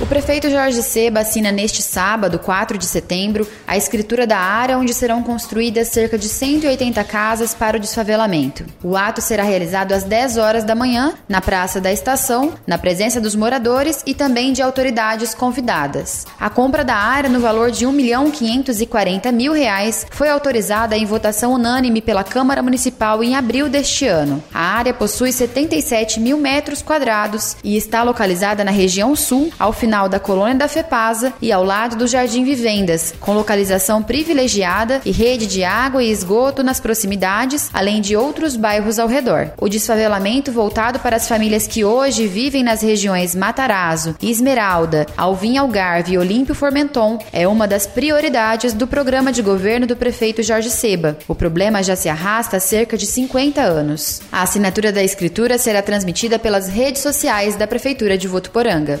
O prefeito Jorge Seba assina neste sábado, 4 de setembro, a escritura da área onde serão construídas cerca de 180 casas para o desfavelamento. O ato será realizado às 10 horas da manhã, na Praça da Estação, na presença dos moradores e também de autoridades convidadas. A compra da área no valor de R$ 1 milhão 540 mil reais foi autorizada em votação unânime pela Câmara Municipal em abril deste ano. A área possui 77 mil metros quadrados e está localizada na região sul, ao final da colônia da FEPASA e ao lado do Jardim Vivendas, com localização privilegiada e rede de água e esgoto nas proximidades, além de outros bairros ao redor. O desfavelamento voltado para as famílias que hoje vivem nas regiões Matarazzo, Esmeralda, Alvim Algarve e Olímpio Formenton é uma das prioridades do programa de governo do prefeito Jorge Seba. O problema já se arrasta há cerca de 50 anos. A assinatura da escritura será transmitida pelas redes sociais da Prefeitura de Votuporanga.